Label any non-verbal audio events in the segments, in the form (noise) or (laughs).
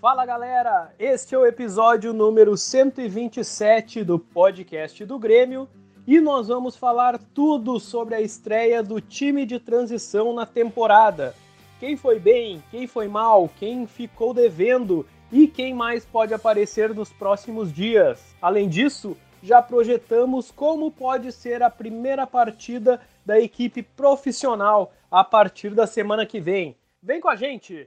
Fala galera, este é o episódio número 127 do podcast do Grêmio e nós vamos falar tudo sobre a estreia do time de transição na temporada. Quem foi bem, quem foi mal, quem ficou devendo e quem mais pode aparecer nos próximos dias. Além disso, já projetamos como pode ser a primeira partida da equipe profissional a partir da semana que vem. Vem com a gente!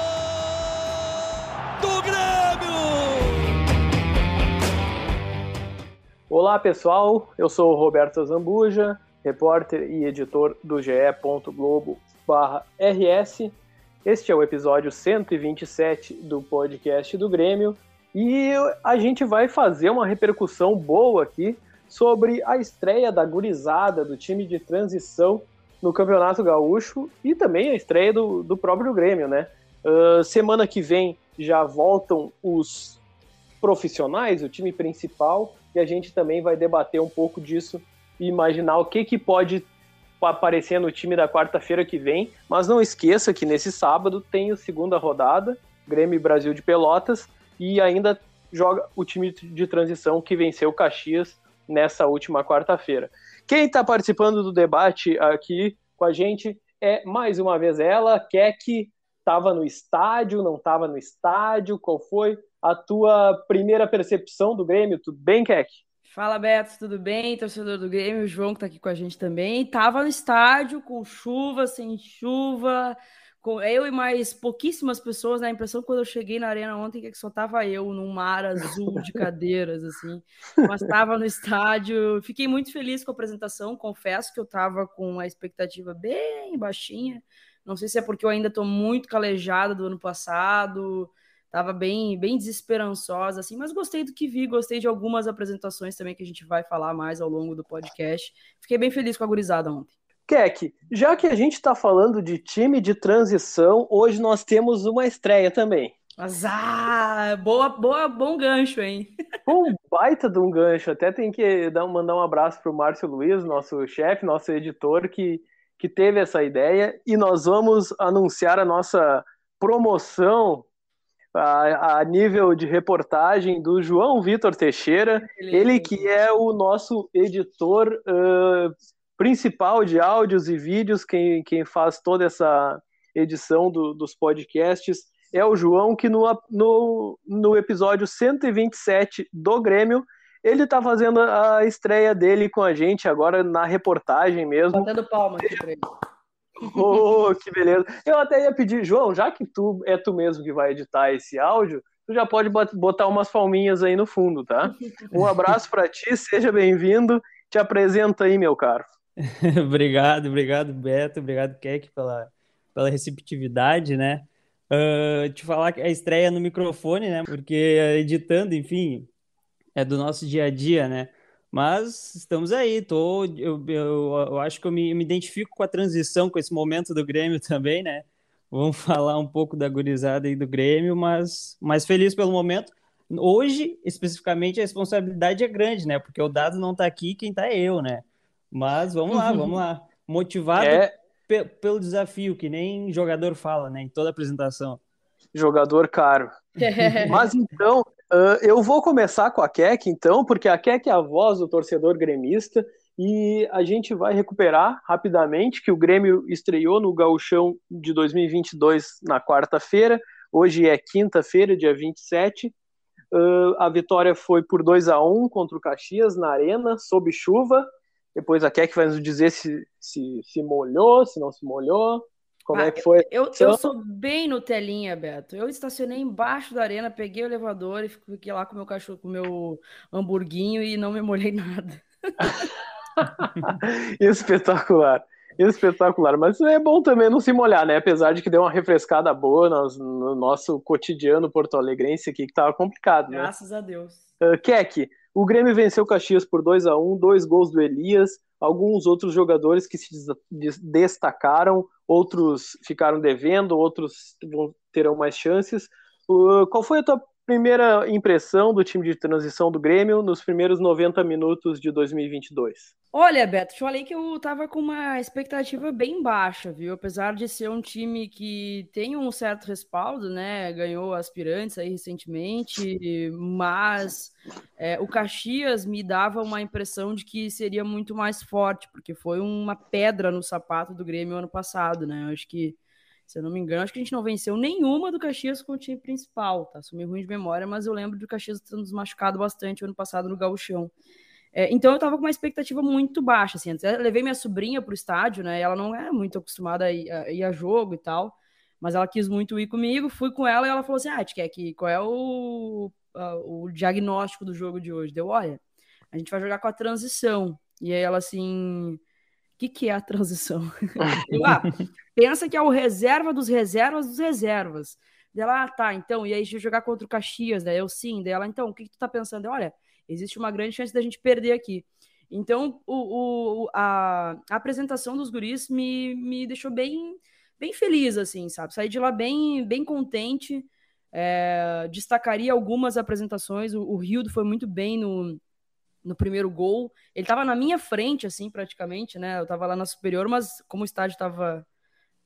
Do Grêmio! Olá pessoal, eu sou o Roberto Zambuja, repórter e editor do ge.globo/rs. Este é o episódio 127 do podcast do Grêmio e a gente vai fazer uma repercussão boa aqui sobre a estreia da gurizada do time de transição no Campeonato Gaúcho e também a estreia do, do próprio Grêmio, né? Uh, semana que vem já voltam os profissionais, o time principal, e a gente também vai debater um pouco disso e imaginar o que, que pode aparecer no time da quarta-feira que vem. Mas não esqueça que nesse sábado tem a segunda rodada, Grêmio Brasil de Pelotas, e ainda joga o time de transição que venceu o Caxias nessa última quarta-feira. Quem está participando do debate aqui com a gente é mais uma vez ela, Kek, estava no estádio, não estava no estádio? Qual foi a tua primeira percepção do Grêmio? Tudo bem, Keck? Fala, Beto, tudo bem? Torcedor do Grêmio, o João que está aqui com a gente também. Tava no estádio, com chuva, sem chuva, com eu e mais pouquíssimas pessoas. Né? impressão, quando eu cheguei na arena ontem, que só tava eu num mar azul de cadeiras, assim. Mas estava no estádio. Fiquei muito feliz com a apresentação. Confesso que eu estava com a expectativa bem baixinha não sei se é porque eu ainda estou muito calejada do ano passado, estava bem, bem desesperançosa, assim, mas gostei do que vi, gostei de algumas apresentações também que a gente vai falar mais ao longo do podcast. Fiquei bem feliz com a gurizada ontem. Keck, já que a gente está falando de time de transição, hoje nós temos uma estreia também. Azar! Boa, boa, bom gancho, hein? (laughs) Um baita de um gancho. Até tem que dar, mandar um abraço para o Márcio Luiz, nosso chefe, nosso editor, que que teve essa ideia e nós vamos anunciar a nossa promoção a, a nível de reportagem do João Vitor Teixeira, ele que é o nosso editor uh, principal de áudios e vídeos, quem, quem faz toda essa edição do, dos podcasts é o João, que no, no, no episódio 127 do Grêmio ele tá fazendo a estreia dele com a gente agora na reportagem mesmo. Batendo palma aqui pra ele. Oh, que beleza. Eu até ia pedir, João, já que tu é tu mesmo que vai editar esse áudio, tu já pode botar umas palminhas aí no fundo, tá? Um abraço para ti, seja bem-vindo. Te apresenta aí, meu caro. (laughs) obrigado, obrigado, Beto, obrigado, Keck, pela, pela receptividade, né? Uh, te falar que a estreia no microfone, né? Porque editando, enfim, é do nosso dia a dia, né? Mas estamos aí, tô, eu, eu, eu acho que eu me, me, identifico com a transição, com esse momento do Grêmio (laughs) também, né? Vamos (laughs) falar um pouco da gurizada e do Grêmio, mas mais feliz pelo momento. Hoje, especificamente, a responsabilidade é grande, né? Porque o dado não tá aqui, quem tá é eu, né? Mas vamos lá, vamos lá. (laughs) Motivado é... pe pelo desafio, que nem jogador fala, né? Em toda apresentação. Jogador caro. (laughs) Mas então, Uh, eu vou começar com a Keck, então, porque a Keck é a voz do torcedor gremista e a gente vai recuperar rapidamente que o Grêmio estreou no Gauchão de 2022 na quarta-feira, hoje é quinta-feira, dia 27. Uh, a vitória foi por 2 a 1 contra o Caxias na Arena, sob chuva. Depois a Keck vai nos dizer se, se, se molhou, se não se molhou. Como ah, é que foi? Eu, eu sou bem no telinha, Beto. Eu estacionei embaixo da arena, peguei o elevador e fiquei lá com o meu cachorro, com o meu hamburguinho e não me molhei (laughs) nada. (laughs) Espetacular. Espetacular, mas é bom também não se molhar, né? Apesar de que deu uma refrescada boa no, no nosso cotidiano porto-alegrense aqui, que tava complicado, né? Graças a Deus. Uh, o Grêmio venceu o Caxias por 2 a 1 dois gols do Elias, alguns outros jogadores que se destacaram, outros ficaram devendo, outros terão mais chances. Qual foi a tua primeira impressão do time de transição do Grêmio nos primeiros 90 minutos de 2022? Olha, Beto, te falei que eu tava com uma expectativa bem baixa, viu? Apesar de ser um time que tem um certo respaldo, né? Ganhou aspirantes aí recentemente, mas é, o Caxias me dava uma impressão de que seria muito mais forte, porque foi uma pedra no sapato do Grêmio ano passado, né? Eu acho que se eu não me engano, acho que a gente não venceu nenhuma do Caxias com o time principal, tá? Sou meio ruim de memória, mas eu lembro do Caxias tendo nos machucado bastante ano passado no Gauchão. É, então eu tava com uma expectativa muito baixa, assim. Antes, levei minha sobrinha pro estádio, né? ela não é muito acostumada a ir, a ir, a jogo e tal, mas ela quis muito ir comigo, fui com ela e ela falou assim: Ah, quer que qual é o, o diagnóstico do jogo de hoje? Deu, olha, a gente vai jogar com a transição. E aí ela assim que, que é a transição? (laughs) eu, ah, pensa que é o reserva dos reservas dos reservas. Dela, ah, tá, então, e aí jogar contra o Caxias, daí eu sim, dela, então, o que, que tu tá pensando? Olha, existe uma grande chance da gente perder aqui. Então, o, o a, a, apresentação dos guris me, me deixou bem, bem feliz, assim, sabe? Saí de lá bem, bem contente. É, destacaria algumas apresentações. O, o Rildo foi muito bem no, no primeiro gol. Ele estava na minha frente, assim, praticamente, né? Eu estava lá na superior, mas como o estádio estava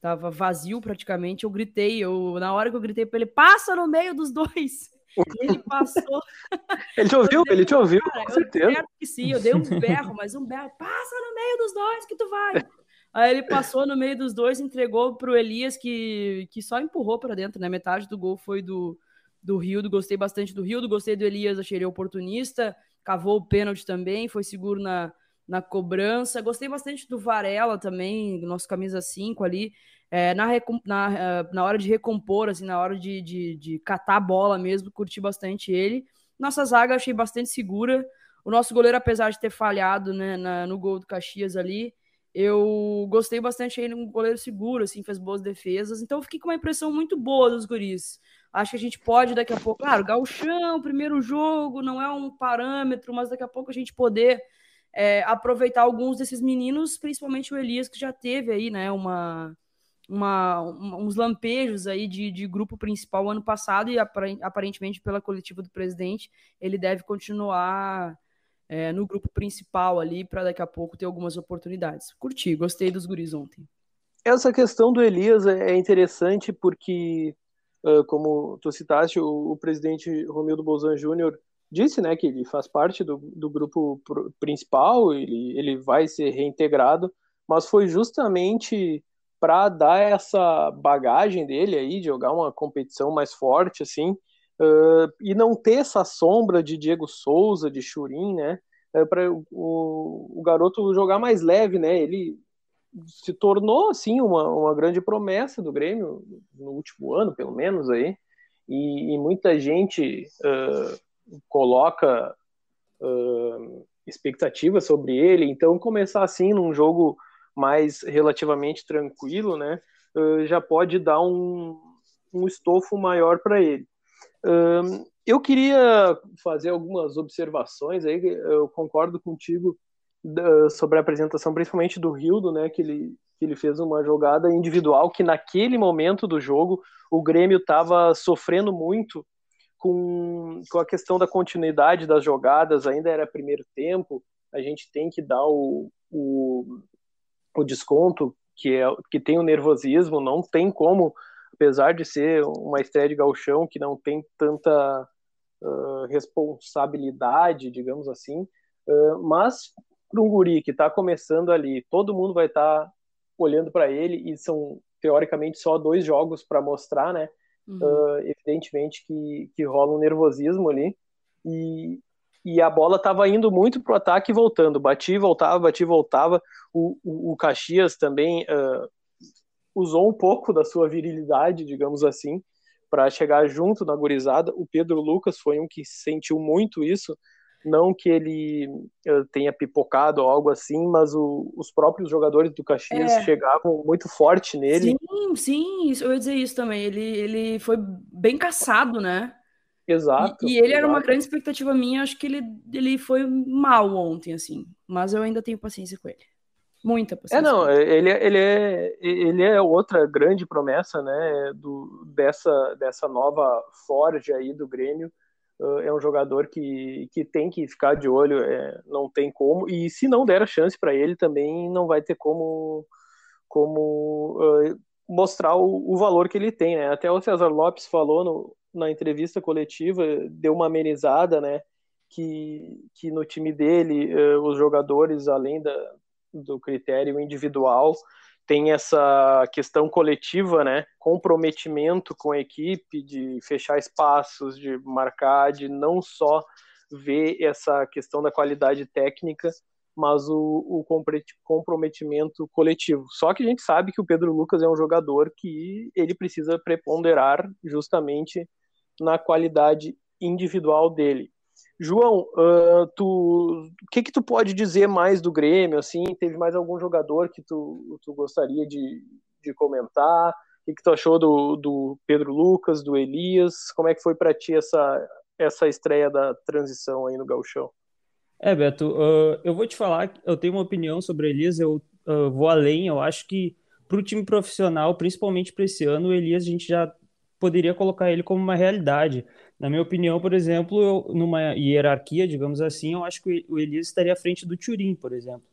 tava vazio praticamente, eu gritei. Eu, na hora que eu gritei para ele, passa no meio dos dois. (laughs) ele passou. (laughs) ele te ouviu? ele te ouviu, cara, com certeza. Eu que sim, eu dei um (laughs) berro, mas um berro, passa no meio dos dois que tu vai. Aí ele passou no meio dos dois, entregou pro Elias, que, que só empurrou para dentro, né? Metade do gol foi do, do Rildo, gostei bastante do Rildo, gostei do Elias, achei ele oportunista cavou o pênalti também, foi seguro na, na cobrança. Gostei bastante do Varela também, nosso camisa 5 ali. É, na, na, eh, na hora de recompor, assim, na hora de, de, de catar a bola mesmo, curti bastante ele. Nossa zaga achei bastante segura. O nosso goleiro, apesar de ter falhado né, na, no gol do Caxias ali, eu gostei bastante ele, um goleiro seguro, assim, fez boas defesas. Então, fiquei com uma impressão muito boa dos guris. Acho que a gente pode daqui a pouco, claro, gauchão, primeiro jogo, não é um parâmetro, mas daqui a pouco a gente poder é, aproveitar alguns desses meninos, principalmente o Elias, que já teve aí, né, uma, uma, uns lampejos aí de, de grupo principal ano passado e aparentemente pela coletiva do presidente, ele deve continuar é, no grupo principal ali para daqui a pouco ter algumas oportunidades. Curti, gostei dos guris ontem. Essa questão do Elias é interessante porque como tu citaste, o, o presidente Romildo Bolzan Júnior disse né, que ele faz parte do, do grupo principal, ele, ele vai ser reintegrado, mas foi justamente para dar essa bagagem dele aí, de jogar uma competição mais forte, assim, uh, e não ter essa sombra de Diego Souza, de Churin, né, uh, para o, o garoto jogar mais leve, né, ele se tornou assim uma, uma grande promessa do Grêmio no último ano, pelo menos aí, e, e muita gente uh, coloca uh, expectativas sobre ele. Então começar assim num jogo mais relativamente tranquilo, né, uh, já pode dar um, um estofo maior para ele. eu queria fazer algumas observações aí. Eu concordo contigo sobre a apresentação, principalmente do Rildo, né, que ele, que ele fez uma jogada individual que naquele momento do jogo o Grêmio estava sofrendo muito com, com a questão da continuidade das jogadas, ainda era primeiro tempo, a gente tem que dar o, o, o desconto que, é, que tem o nervosismo, não tem como, apesar de ser uma estreia de galchão que não tem tanta uh, responsabilidade, digamos assim, uh, mas para um guri que está começando ali, todo mundo vai estar tá olhando para ele e são teoricamente só dois jogos para mostrar, né? Uhum. Uh, evidentemente que, que rola um nervosismo ali e, e a bola estava indo muito pro ataque e voltando, batia e voltava, batia e voltava. O, o, o Caxias também uh, usou um pouco da sua virilidade, digamos assim, para chegar junto na gurizada. O Pedro Lucas foi um que sentiu muito isso não que ele uh, tenha pipocado ou algo assim, mas o, os próprios jogadores do Caxias é. chegavam muito forte nele. Sim, sim, isso, eu ia dizer isso também. Ele, ele foi bem caçado, né? Exato. E, e ele exato. era uma grande expectativa minha, acho que ele, ele foi mal ontem, assim. Mas eu ainda tenho paciência com ele. Muita paciência. É, não, ele, ele, é, ele é outra grande promessa, né, do, dessa, dessa nova forja aí do Grêmio. Uh, é um jogador que, que tem que ficar de olho, é, não tem como. E se não der a chance para ele, também não vai ter como, como uh, mostrar o, o, valor que ele tem, né? Até o César Lopes falou no, na entrevista coletiva, deu uma amenizada, né? Que, que no time dele, uh, os jogadores, além da, do critério individual, tem essa questão coletiva, né? Comprometimento com a equipe, de fechar espaços, de marcar, de não só ver essa questão da qualidade técnica, mas o, o comprometimento coletivo. Só que a gente sabe que o Pedro Lucas é um jogador que ele precisa preponderar justamente na qualidade individual dele. João, uh, tu, o que que tu pode dizer mais do Grêmio? Assim, teve mais algum jogador que tu, tu gostaria de, de comentar? O que, que tu achou do, do Pedro Lucas, do Elias? Como é que foi para ti essa, essa estreia da transição aí no Gauchão? É, Beto, uh, eu vou te falar, eu tenho uma opinião sobre o Elias, eu uh, vou além, eu acho que para o time profissional, principalmente para esse ano, o Elias a gente já poderia colocar ele como uma realidade. Na minha opinião, por exemplo, eu, numa hierarquia, digamos assim, eu acho que o Elias estaria à frente do Turim, por exemplo.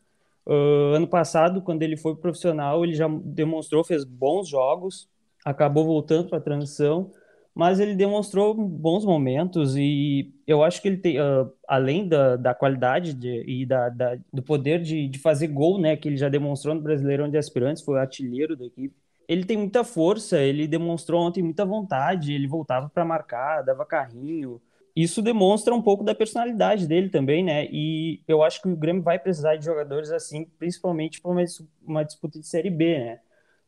Uh, ano passado, quando ele foi profissional, ele já demonstrou, fez bons jogos, acabou voltando para a transição, mas ele demonstrou bons momentos e eu acho que ele tem, uh, além da, da qualidade de, e da, da, do poder de, de fazer gol, né, que ele já demonstrou no Brasileirão de Aspirantes, foi artilheiro da equipe, ele tem muita força, ele demonstrou ontem muita vontade, ele voltava para marcar, dava carrinho. Isso demonstra um pouco da personalidade dele também, né? E eu acho que o Grêmio vai precisar de jogadores assim, principalmente para uma, uma, disputa de Série B, né?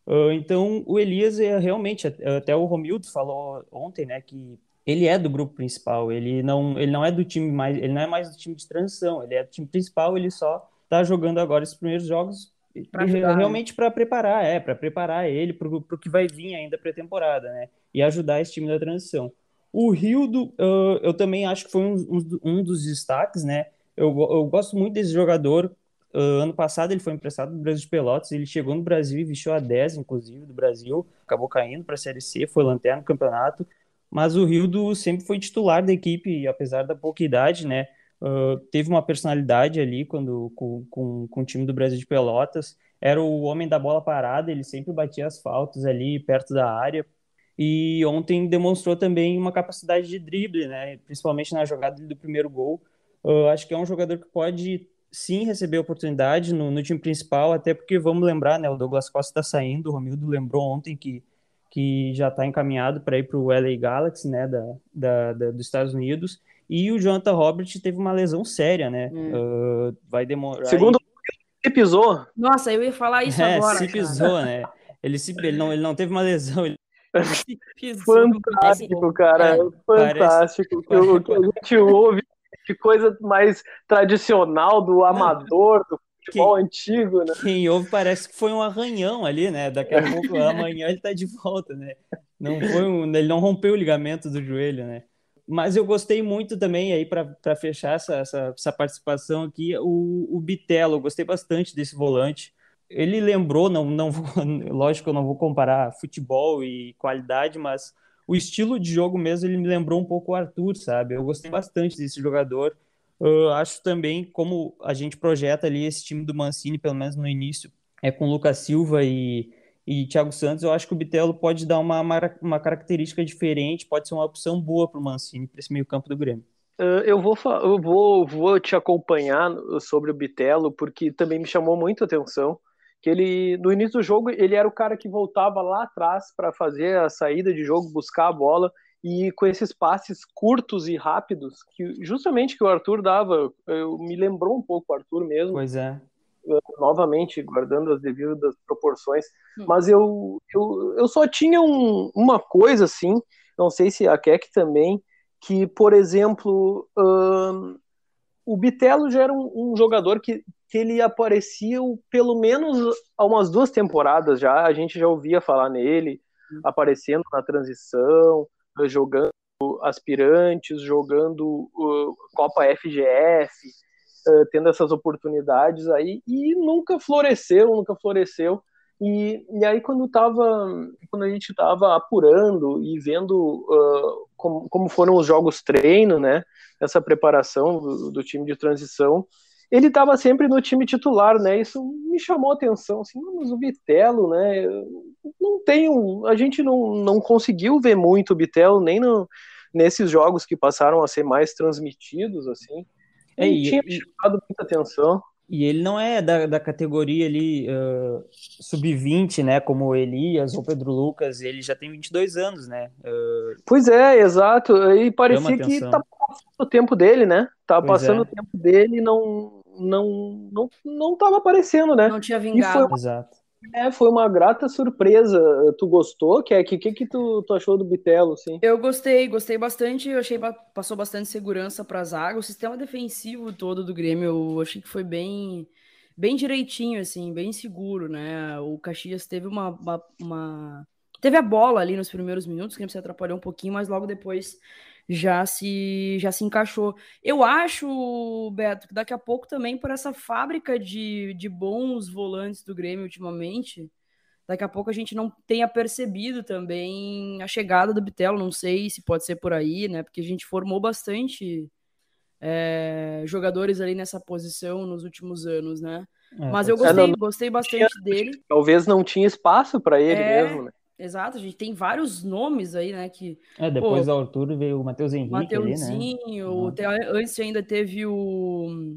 Uh, então, o Elias é realmente, até o Romildo falou ontem, né, que ele é do grupo principal, ele não, ele não é do time mais, ele não é mais do time de transição, ele é do time principal, ele só está jogando agora esses primeiros jogos ajudar, né? realmente né? para preparar, é, para preparar ele para o que vai vir ainda pré-temporada, né? E ajudar esse time da transição. O Rildo, uh, eu também acho que foi um, um, um dos destaques, né? Eu, eu, gosto muito desse jogador. Uh, ano passado ele foi emprestado do Brasil de Pelotas, ele chegou no Brasil e vestiu a 10, inclusive, do Brasil, acabou caindo para a Série C, foi lanterna no campeonato, mas o Rildo sempre foi titular da equipe, apesar da pouca idade, né? Uh, teve uma personalidade ali quando com, com, com, o time do Brasil de Pelotas. Era o homem da bola parada, ele sempre batia as faltas ali perto da área. E ontem demonstrou também uma capacidade de drible, né? principalmente na jogada do primeiro gol. Uh, acho que é um jogador que pode sim receber oportunidade no, no time principal, até porque vamos lembrar, né? O Douglas Costa está saindo, o Romildo lembrou ontem que, que já está encaminhado para ir para o LA Galaxy, né? Da, da, da, dos Estados Unidos. E o Jonathan Robert teve uma lesão séria, né? Hum. Uh, vai demorar. Segundo se pisou. Nossa, eu ia falar isso é, agora. Se pisou, cara. né? Ele, se, ele, não, ele não teve uma lesão. Ele... (laughs) Fantástico, cara. É, fantástico. Parece... O que a (laughs) gente ouve de coisa mais tradicional do amador, do futebol quem, antigo, né? Quem ouve parece que foi um arranhão ali, né? Daqui a pouco, amanhã ele tá de volta, né? Não foi um, ele não rompeu o ligamento do joelho, né? Mas eu gostei muito também, aí para fechar essa, essa, essa, participação aqui, o, o Bitelo, eu gostei bastante desse volante. Ele lembrou, não, não (laughs) lógico eu não vou comparar futebol e qualidade, mas o estilo de jogo mesmo, ele me lembrou um pouco o Arthur, sabe? Eu gostei bastante desse jogador. Acho também como a gente projeta ali esse time do Mancini, pelo menos no início, é com Lucas Silva e e Thiago Santos, eu acho que o Bitelo pode dar uma, uma característica diferente, pode ser uma opção boa para o Mancini, para esse meio campo do Grêmio. Uh, eu vou, eu vou, vou te acompanhar sobre o Bitelo, porque também me chamou muito a atenção que ele, no início do jogo, ele era o cara que voltava lá atrás para fazer a saída de jogo, buscar a bola, e com esses passes curtos e rápidos, que justamente que o Arthur dava, eu, me lembrou um pouco o Arthur mesmo. Pois é novamente guardando as devidas proporções, hum. mas eu, eu, eu só tinha um, uma coisa assim, não sei se a Keck também, que, por exemplo, o Bitelo já era um, um, jogador que, que ele aparecia pelo menos há umas duas temporadas já, a gente já ouvia falar nele, uhum. aparecendo na transição, jogando aspirantes, jogando uh, Copa FGF, uh, tendo essas oportunidades aí, e nunca floresceu, nunca floresceu. E, e aí quando tava, quando a gente estava apurando e vendo uh, como, como foram os jogos treino, né, essa preparação do, do time de transição, ele estava sempre no time titular, né? Isso me chamou a atenção, assim, mas o Bitelo, né? Não tem um, a gente não, não conseguiu ver muito o Bitelo nem no, nesses jogos que passaram a ser mais transmitidos, assim. É, e, tinha e, chamado muita atenção. E ele não é da, da categoria ali uh, sub-20, né? Como o Elias ou Pedro Lucas, ele já tem 22 anos, né? Uh, pois é, exato. E parecia que tá passando o tempo dele, né? Tava pois passando é. o tempo dele e não, não, não, não tava aparecendo, né? Não tinha vingado. Foi, Exato. É, foi uma grata surpresa. Tu gostou, que O que, que, tu, tu achou do Bitelo, sim? Eu gostei, gostei bastante. Eu achei passou bastante segurança para a zaga. O sistema defensivo todo do Grêmio, eu achei que foi bem bem direitinho, assim, bem seguro, né? O Caxias teve uma, uma, uma... teve a bola ali nos primeiros minutos, que se atrapalhou um pouquinho, mas logo depois já se já se encaixou. Eu acho, Beto, que daqui a pouco também por essa fábrica de, de bons volantes do Grêmio ultimamente, daqui a pouco a gente não tenha percebido também a chegada do Bitelo, não sei se pode ser por aí, né? Porque a gente formou bastante é, jogadores ali nessa posição nos últimos anos, né? É, Mas eu gostei, não, gostei bastante tinha, dele. Talvez não tinha espaço para ele é, mesmo, né? Exato, a gente tem vários nomes aí, né? Que, é, depois pô, do Arthur veio o Matheus Henrique. Mateuzinho, ali, né? uhum. antes ainda teve o,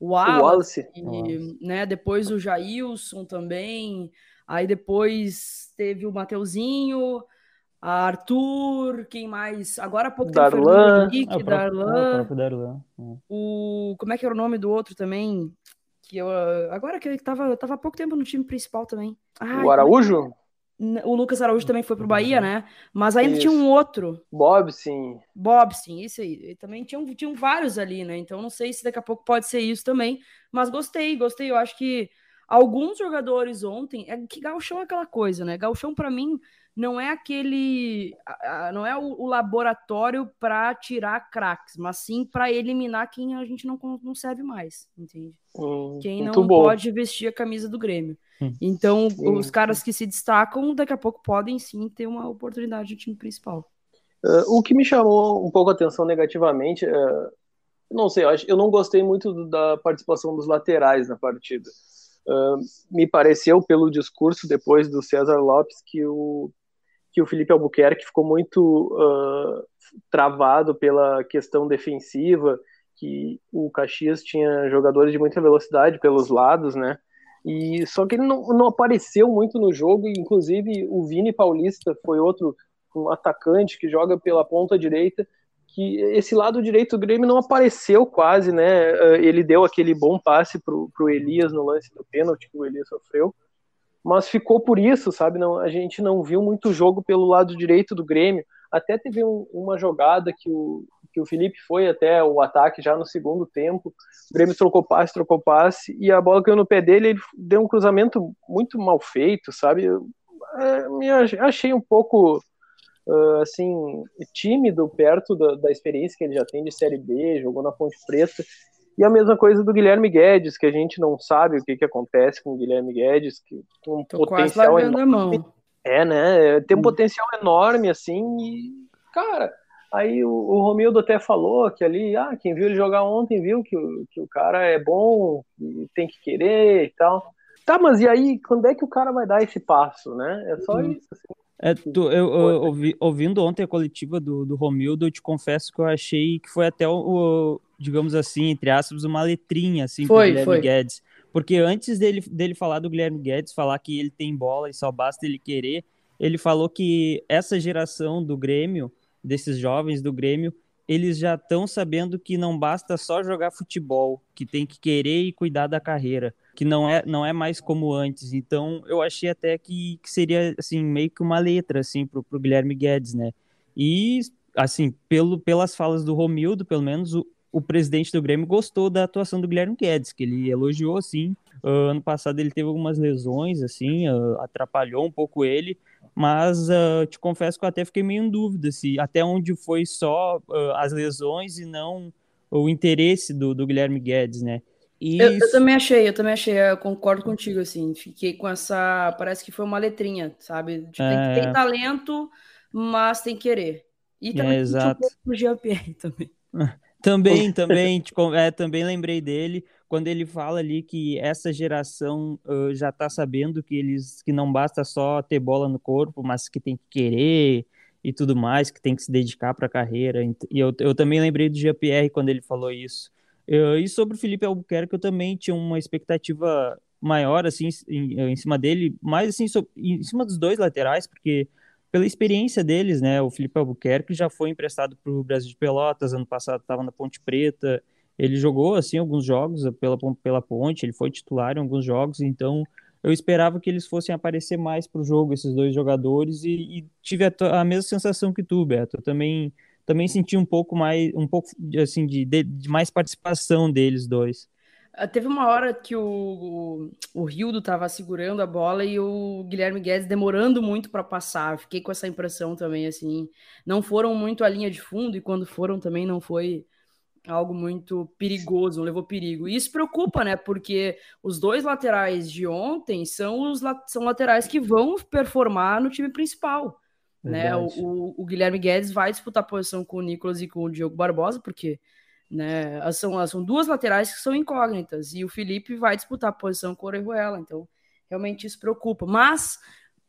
o Wallace, o Wallace. E, né? Depois o Jailson também. Aí depois teve o Mateuzinho, a Arthur, quem mais? Agora há pouco tempo Darlan. Henrique, é, Darlan. É, o Darlan. É. O, como é que era o nome do outro também? Que eu, agora que ele tava, tava há pouco tempo no time principal também. Ai, o Araújo? O Lucas Araújo também foi pro Bahia, né? Mas ainda isso. tinha um outro. Bob, sim. Bob, sim, isso aí. E também tinham, tinham vários ali, né? Então não sei se daqui a pouco pode ser isso também. Mas gostei, gostei. Eu acho que alguns jogadores ontem. É que Galchão é aquela coisa, né? Galchão, para mim, não é aquele. Não é o, laboratório para tirar craques, mas sim para eliminar quem a gente não, não serve mais, entende? Hum, quem não bom. pode vestir a camisa do Grêmio. Hum. Então, sim. os caras que se destacam, daqui a pouco podem sim ter uma oportunidade no time principal. Uh, o que me chamou um pouco a atenção negativamente, uh, não sei, eu, acho, eu não gostei muito da participação dos laterais na partida. Uh, me pareceu, pelo discurso depois do César Lopes, que o, que o Felipe Albuquerque ficou muito uh, travado pela questão defensiva, que o Caxias tinha jogadores de muita velocidade pelos lados, né? E só que ele não, não apareceu muito no jogo, e inclusive o Vini Paulista foi outro um atacante que joga pela ponta direita, que esse lado direito do Grêmio não apareceu quase, né? Ah, ele deu aquele bom passe pro, pro Elias no lance do pênalti que o Elias sofreu, mas ficou por isso, sabe? Não, a gente não viu muito jogo pelo lado direito do Grêmio. Até teve um, uma jogada que o, que o Felipe foi até o ataque já no segundo tempo. O Grêmio trocou passe, trocou passe, e a bola caiu no pé dele. Ele deu um cruzamento muito mal feito, sabe? Eu, é, achei um pouco uh, assim tímido perto da, da experiência que ele já tem de Série B, jogou na Ponte Preta. E a mesma coisa do Guilherme Guedes, que a gente não sabe o que, que acontece com o Guilherme Guedes, que tem um Tô potencial enorme. É, né? Tem um hum. potencial enorme, assim, e, cara, aí o, o Romildo até falou que ali, ah, quem viu ele jogar ontem viu que, que o cara é bom, tem que querer e tal. Tá, mas e aí, quando é que o cara vai dar esse passo, né? É só uhum. isso, assim. É, tu, eu, eu ouvi, ouvindo ontem a coletiva do, do Romildo, eu te confesso que eu achei que foi até o digamos assim, entre aspas, uma letrinha assim foi, pro Guilherme foi. Guedes. Porque antes dele, dele falar do Guilherme Guedes, falar que ele tem bola e só basta ele querer, ele falou que essa geração do Grêmio, desses jovens do Grêmio, eles já estão sabendo que não basta só jogar futebol, que tem que querer e cuidar da carreira que não é, não é mais como antes. Então, eu achei até que, que seria, assim, meio que uma letra, assim, pro, pro Guilherme Guedes, né? E, assim, pelo, pelas falas do Romildo, pelo menos, o, o presidente do Grêmio gostou da atuação do Guilherme Guedes, que ele elogiou assim. Uh, ano passado ele teve algumas lesões, assim, uh, atrapalhou um pouco ele, mas uh, te confesso que eu até fiquei meio em dúvida se até onde foi só as lesões e não o interesse do, do Guilherme Guedes, né? Eu, eu, também achei, eu também achei, eu concordo contigo, assim, fiquei com essa, parece que foi uma letrinha, sabe? Tipo, é... tem, tem, talento, mas tem que querer. E também é, exato. um pouco também. (laughs) Também, (laughs) também, é, também lembrei dele quando ele fala ali que essa geração uh, já está sabendo que eles que não basta só ter bola no corpo, mas que tem que querer e tudo mais, que tem que se dedicar para a carreira. E eu, eu também lembrei do Jean-Pierre quando ele falou isso. Eu, e sobre o Felipe Albuquerque, eu também tinha uma expectativa maior, assim, em, em cima dele, mais assim, so, em cima dos dois laterais, porque pela experiência deles, né, o Felipe Albuquerque já foi emprestado para o Brasil de Pelotas, ano passado estava na Ponte Preta, ele jogou, assim, alguns jogos pela, pela Ponte, ele foi titular em alguns jogos, então eu esperava que eles fossem aparecer mais para o jogo, esses dois jogadores, e, e tive a, a, mesma sensação que tu, Beto, eu também também senti um pouco mais, um pouco assim de, de, de mais participação deles dois. Ah, teve uma hora que o, o, o Rildo estava segurando a bola e o Guilherme Guedes demorando muito para passar. Fiquei com essa impressão também, assim. Não foram muito a linha de fundo e quando foram também não foi algo muito perigoso, não levou perigo. E isso preocupa, né? Porque os dois laterais de ontem são os são laterais que vão performar no time principal. Né? O, o, Guilherme Guedes vai disputar posição com o Nicolas e com o Diogo Barbosa, porque né, são, são duas laterais que são incógnitas, e o Felipe vai disputar posição com o Orejuela, então realmente isso preocupa. Mas,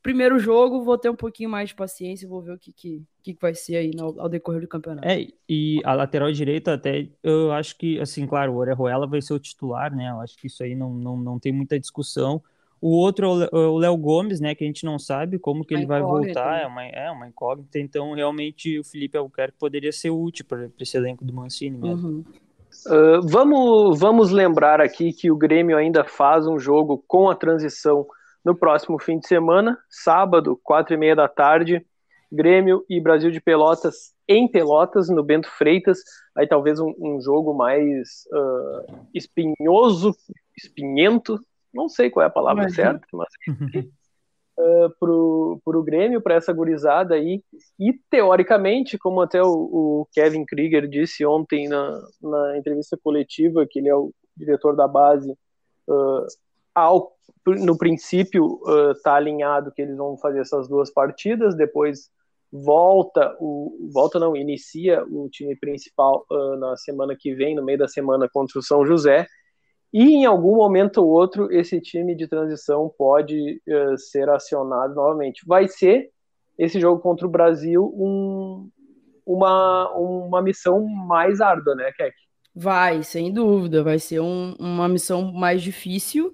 primeiro jogo, vou ter um pouquinho mais de paciência, vou ver o que, que, que vai ser aí no, ao decorrer do campeonato. É, e a lateral direita até, eu acho que, assim, claro, o Orejuela vai ser o titular, né, eu acho que isso aí não, não, não tem muita discussão, o outro é o Léo Gomes, né? Que a gente não sabe como que uma ele vai voltar. É uma, é uma incógnita. Então, realmente, o Felipe Albuquerque poderia ser útil para esse elenco do Mancini mesmo. Uhum. Uh, vamos, vamos lembrar aqui que o Grêmio ainda faz um jogo com a transição no próximo fim de semana, sábado, quatro e meia da tarde, Grêmio e Brasil de Pelotas em Pelotas, no Bento Freitas, aí talvez um, um jogo mais uh, espinhoso, espinhento, não sei qual é a palavra certa, mas uh, pro, pro Grêmio, para essa gurizada aí, e teoricamente, como até o, o Kevin Krieger disse ontem na, na entrevista coletiva, que ele é o diretor da base, uh, ao, no princípio está uh, alinhado que eles vão fazer essas duas partidas, depois volta o volta não inicia o time principal uh, na semana que vem no meio da semana contra o São José e em algum momento ou outro, esse time de transição pode uh, ser acionado novamente. Vai ser esse jogo contra o Brasil um, uma, uma missão mais árdua, né, Keck? Vai, sem dúvida, vai ser um, uma missão mais difícil.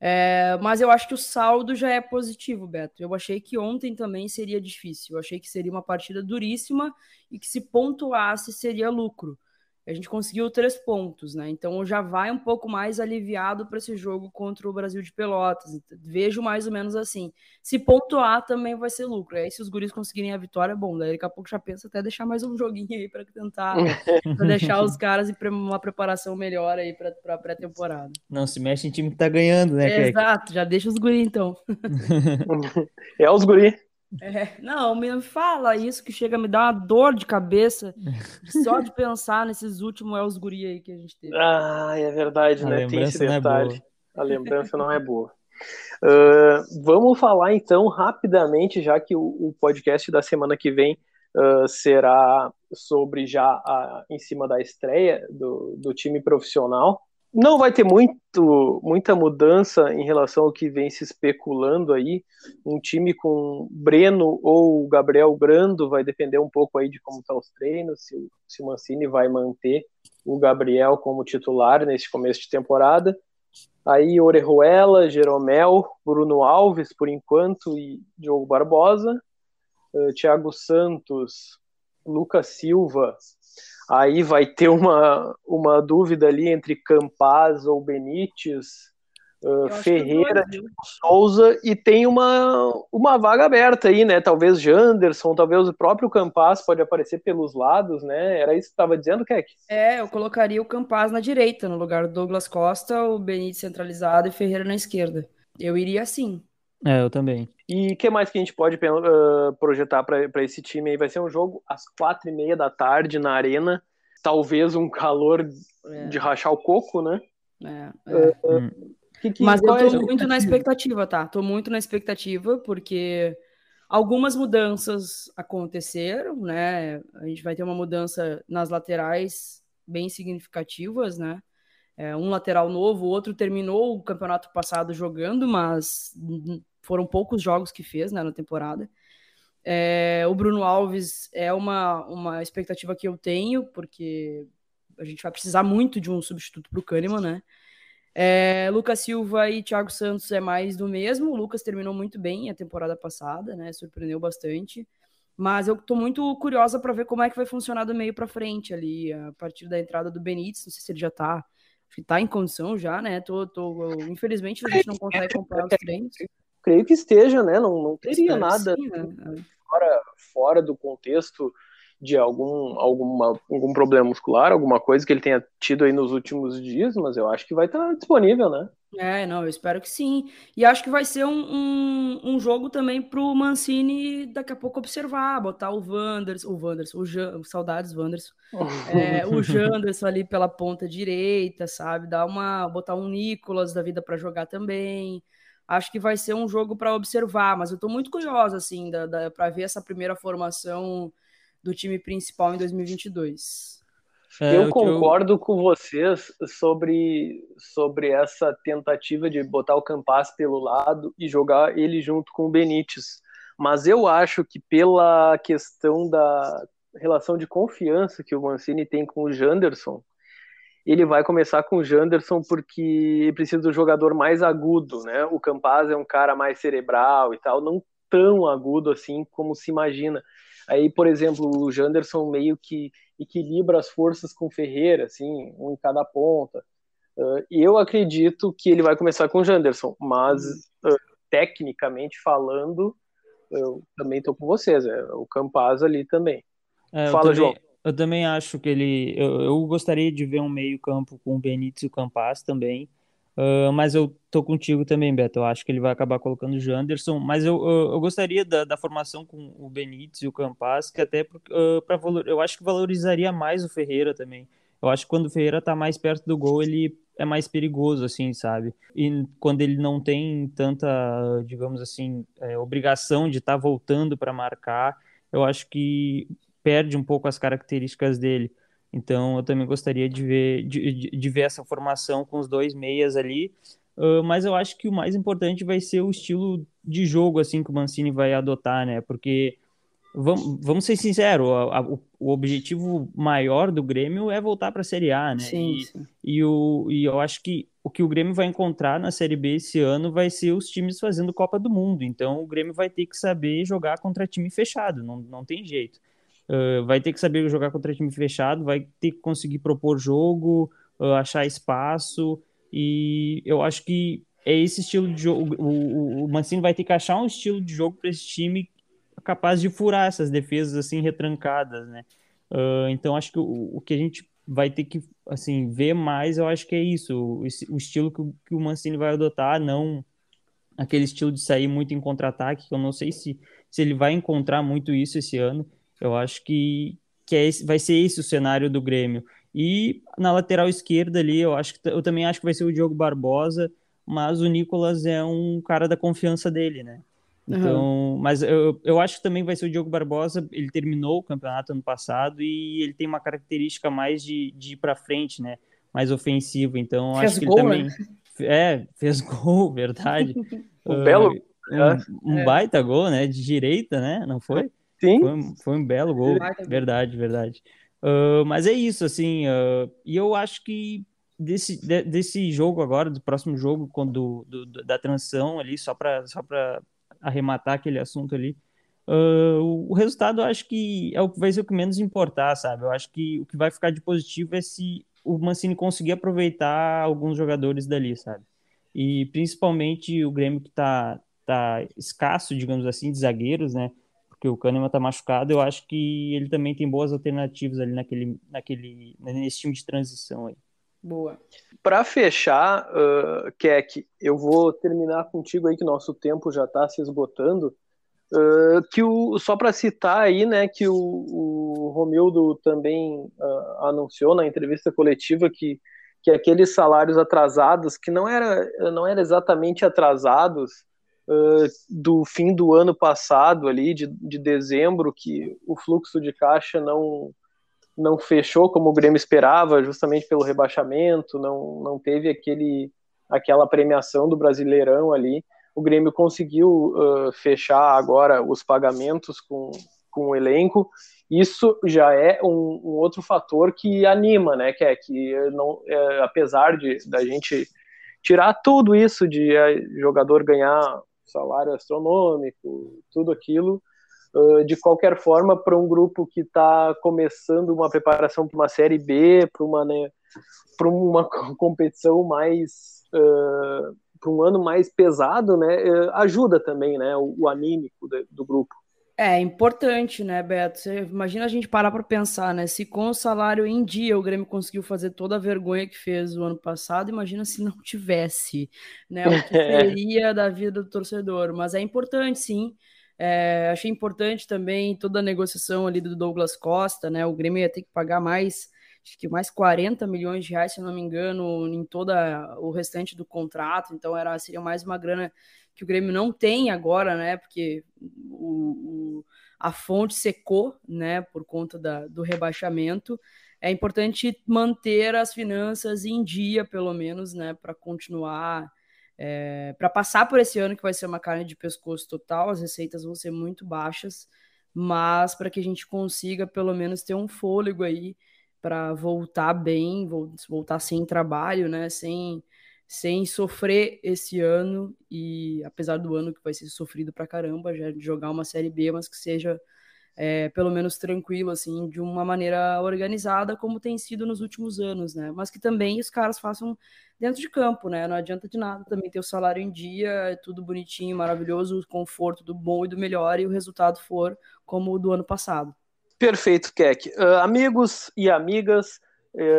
É, mas eu acho que o saldo já é positivo, Beto. Eu achei que ontem também seria difícil. Eu achei que seria uma partida duríssima e que se pontuasse seria lucro a gente conseguiu três pontos, né? Então já vai um pouco mais aliviado para esse jogo contra o Brasil de Pelotas. Vejo mais ou menos assim. Se pontuar também vai ser lucro. Aí se os guris conseguirem a vitória, bom, daí daqui a pouco já pensa até deixar mais um joguinho aí para tentar (laughs) pra deixar os caras em uma preparação melhor aí para pré-temporada. Não se mexe em time que tá ganhando, né? É, exato, já deixa os guris então. (laughs) (laughs) é os guris. É, não, me fala isso que chega a me dar uma dor de cabeça só de pensar nesses últimos Els Guri aí que a gente teve. Ah, é verdade, a né? Tem esse é detalhe. É a lembrança não é boa. Uh, vamos falar então rapidamente, já que o, o podcast da semana que vem uh, será sobre já a, em cima da estreia do, do time profissional não vai ter muito, muita mudança em relação ao que vem se especulando aí. Um time com Breno ou Gabriel Grando vai depender um pouco aí de como estão tá os treinos, se, se o Mancini vai manter o Gabriel como titular nesse começo de temporada. Aí Orejuela, Jeromel, Bruno Alves por enquanto e Diogo Barbosa, uh, Thiago Santos, Lucas Silva, Aí vai ter uma, uma dúvida ali entre Campaz ou Benítez. Uh, Ferreira, dois, Souza e tem uma, uma vaga aberta aí, né? Talvez Janderson, talvez o próprio Campas pode aparecer pelos lados, né? Era isso que estava dizendo, Keck? É, eu colocaria o Campas na direita, no lugar do Douglas Costa, o Benítez centralizado e Ferreira na esquerda. Eu iria assim. É, eu também. E o que mais que a gente pode uh, projetar para esse time aí? Vai ser um jogo às quatro e meia da tarde na Arena. Talvez um calor é. de rachar o coco, né? É, é. Uh, hum. Que, que, Mas eu tô é muito na expectativa, tá? Tô muito na expectativa, porque algumas mudanças aconteceram, né? A gente vai ter uma mudança nas laterais bem significativas, né? É, um lateral novo, o outro terminou o campeonato passado jogando, mas foram poucos jogos que fez né, na temporada. É, o Bruno Alves é uma, uma expectativa que eu tenho, porque a gente vai precisar muito de um substituto para o Kahneman, né? É, Lucas Silva e Thiago Santos é mais do mesmo. O Lucas terminou muito bem a temporada passada, né? Surpreendeu bastante. Mas eu tô muito curiosa para ver como é que vai funcionar do meio para frente ali, a partir da entrada do Benítez. Não sei se ele já tá, acho que tá em condição já, né? Tô, tô, infelizmente a gente não (laughs) consegue comprar os treinos. Creio que esteja, né? Não, não teria nada sim, né? fora, fora do contexto de algum, alguma, algum problema muscular, alguma coisa que ele tenha tido aí nos últimos dias, mas eu acho que vai estar disponível, né? É, não, eu espero que sim. E acho que vai ser um, um, um jogo também para o Mancini daqui a pouco observar, botar o Wanderson, o Wanderson, o Jan, saudades Wanderson, é, o (laughs) Janderson ali pela ponta direita, sabe? Dar uma, botar um Nicolas da vida para jogar também. Acho que vai ser um jogo para observar, mas eu estou muito curiosa assim, da, da para ver essa primeira formação do time principal em 2022. É, eu concordo eu... com vocês sobre, sobre essa tentativa de botar o Campas pelo lado e jogar ele junto com o Benítez. Mas eu acho que pela questão da relação de confiança que o Mancini tem com o Janderson, ele vai começar com o Janderson porque precisa do jogador mais agudo, né? O Campaz é um cara mais cerebral e tal, não tão agudo assim como se imagina. Aí, por exemplo, o Janderson meio que equilibra as forças com o Ferreira, assim, um em cada ponta. Uh, eu acredito que ele vai começar com o Janderson, mas uh, tecnicamente falando, eu também estou com vocês, é o Campaz ali também. É, Fala, também, João. Eu também acho que ele. Eu, eu gostaria de ver um meio-campo com o Benítez e o Campaz também. Uh, mas eu tô contigo também, Beto. Eu acho que ele vai acabar colocando o Janderson. Mas eu, eu, eu gostaria da, da, formação com o Benítez e o Campas, que até uh, para valor, eu acho que valorizaria mais o Ferreira também. Eu acho que quando o Ferreira tá mais perto do gol, ele é mais perigoso, assim, sabe? E quando ele não tem tanta, digamos assim, é, obrigação de estar tá voltando para marcar, eu acho que perde um pouco as características dele. Então eu também gostaria de ver, de, de ver essa formação com os dois meias ali. Uh, mas eu acho que o mais importante vai ser o estilo de jogo assim que o Mancini vai adotar, né? Porque vamos, vamos ser sinceros, a, a, o, objetivo maior do Grêmio é voltar para a Série A, né? Sim, e, sim. E, o, e eu acho que o que o Grêmio vai encontrar na Série B esse ano vai ser os times fazendo Copa do Mundo. Então o Grêmio vai ter que saber jogar contra time fechado, não, não tem jeito. Uh, vai ter que saber jogar contra time fechado, vai ter que conseguir propor jogo, uh, achar espaço, e eu acho que é esse estilo de jogo. O, o, Mancini vai ter que achar um estilo de jogo para esse time capaz de furar essas defesas assim retrancadas, né? Uh, então acho que o, o, que a gente vai ter que assim ver mais, eu acho que é isso, o, o estilo que, que o Mancini vai adotar, não aquele estilo de sair muito em contra-ataque, que eu não sei se, se ele vai encontrar muito isso esse ano. Eu acho que, que é esse, vai ser esse o cenário do Grêmio. E na lateral esquerda ali, eu acho que eu também acho que vai ser o Diogo Barbosa, mas o Nicolas é um cara da confiança dele, né? Então, uhum. mas eu, eu acho que também vai ser o Diogo Barbosa. Ele terminou o campeonato ano passado e ele tem uma característica mais de, de ir para frente, né? Mais ofensivo. Então, fez acho que gol, ele também. Né? É, fez (laughs) gol, verdade. (laughs) um uh, belo. Um, um é. baita gol, né? De direita, né? Não foi? Sim. Foi, foi um belo gol. Verdade, verdade. Uh, mas é isso, assim. Uh, e eu acho que desse, de, desse jogo agora, do próximo jogo, quando, do, do, da transição ali, só para só arrematar aquele assunto ali, uh, o, o, resultado eu acho que é o que vai ser o que menos importar, sabe? Eu acho que o que vai ficar de positivo é se o Mancini conseguir aproveitar alguns jogadores dali, sabe? e principalmente o Grêmio que está tá escasso, digamos assim, de zagueiros, né? Porque o Kahneman tá machucado, eu acho que ele também tem boas alternativas ali naquele, naquele, nesse time de transição aí. Boa. Para fechar, uh, Keck, eu vou terminar contigo aí que nosso tempo já está se esgotando. Uh, que o, só para citar aí, né, que o, o Romildo também uh, anunciou na entrevista coletiva que, que aqueles salários atrasados, que não era, não era exatamente atrasados uh, do fim do ano passado ali, de, de dezembro, que o fluxo de caixa não, não fechou como o Grêmio esperava, justamente pelo rebaixamento, não, não teve aquele, aquela premiação do Brasileirão ali. O Grêmio conseguiu uh, fechar agora os pagamentos com, com o elenco. Isso já é um, um outro fator que anima, né? Que é que não, é, apesar de da gente tirar tudo isso de é, jogador ganhar salário astronômico, tudo aquilo, de qualquer forma, para um grupo que está começando uma preparação para uma Série B, para uma, né, uma (laughs) competição mais. Uh, para um ano mais pesado, né, ajuda também né, o, o anímico do grupo. É importante, né, Beto? Você imagina a gente parar para pensar, né? Se com o salário em dia o Grêmio conseguiu fazer toda a vergonha que fez o ano passado, imagina se não tivesse, né? O que (laughs) seria da vida do torcedor. Mas é importante, sim. É, achei importante também toda a negociação ali do Douglas Costa, né? O Grêmio ia ter que pagar mais, acho que mais 40 milhões de reais, se não me engano, em toda o restante do contrato. Então era seria mais uma grana que o Grêmio não tem agora, né? Porque o, o a fonte secou, né? Por conta da, do rebaixamento. É importante manter as finanças em dia, pelo menos, né? Para continuar é, para passar por esse ano que vai ser uma carne de pescoço total, as receitas vão ser muito baixas, mas para que a gente consiga pelo menos ter um fôlego aí para voltar bem, voltar sem trabalho, né, sem sem sofrer esse ano e apesar do ano que vai ser sofrido para caramba, já jogar uma série B, mas que seja é, pelo menos tranquilo, assim, de uma maneira organizada, como tem sido nos últimos anos, né? Mas que também os caras façam dentro de campo, né? Não adianta de nada também ter o salário em dia, é tudo bonitinho, maravilhoso, o conforto do bom e do melhor, e o resultado for como o do ano passado. Perfeito, Keck. Uh, amigos e amigas,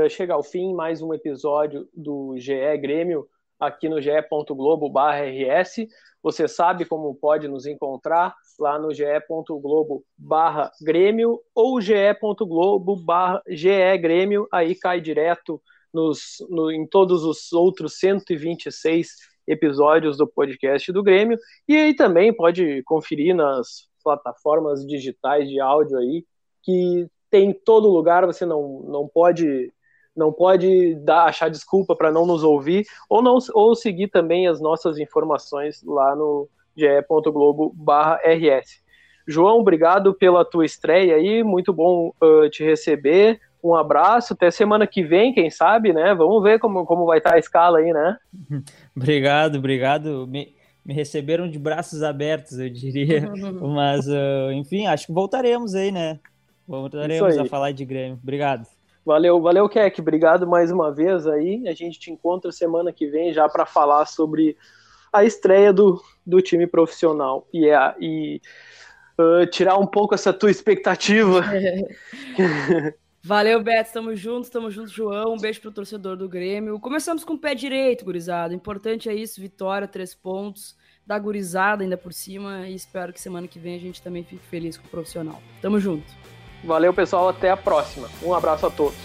chega ao fim mais um episódio do GE Grêmio aqui no ge.globo/rs. Você sabe como pode nos encontrar lá no ge.globo barra Grêmio ou ge.globo barra GE Grêmio, aí cai direto nos, no, em todos os outros 126 episódios do podcast do Grêmio, e aí também pode conferir nas plataformas digitais de áudio aí, que tem em todo lugar, você não, não pode não pode dar, achar desculpa para não nos ouvir, ou, não, ou seguir também as nossas informações lá no ge.globo.rs. João, obrigado pela tua estreia aí, muito bom uh, te receber. Um abraço, até semana que vem, quem sabe, né? Vamos ver como, como vai estar tá a escala aí, né? (laughs) obrigado, obrigado. Me, me receberam de braços abertos, eu diria. (laughs) Mas, uh, enfim, acho que voltaremos aí, né? Voltaremos a falar de Grêmio. Obrigado. Valeu, valeu, Keck. Obrigado mais uma vez aí. A gente te encontra semana que vem já para falar sobre a estreia do, do time profissional e, é, e uh, tirar um pouco essa tua expectativa. (laughs) Valeu, Beto. Estamos juntos, estamos juntos, João. Um beijo pro torcedor do Grêmio. Começamos com o pé direito, gurizada. O importante é isso: vitória, três pontos, da gurizada ainda por cima. E espero que semana que vem a gente também fique feliz com o profissional. Tamo junto. Valeu, pessoal. Até a próxima. Um abraço a todos.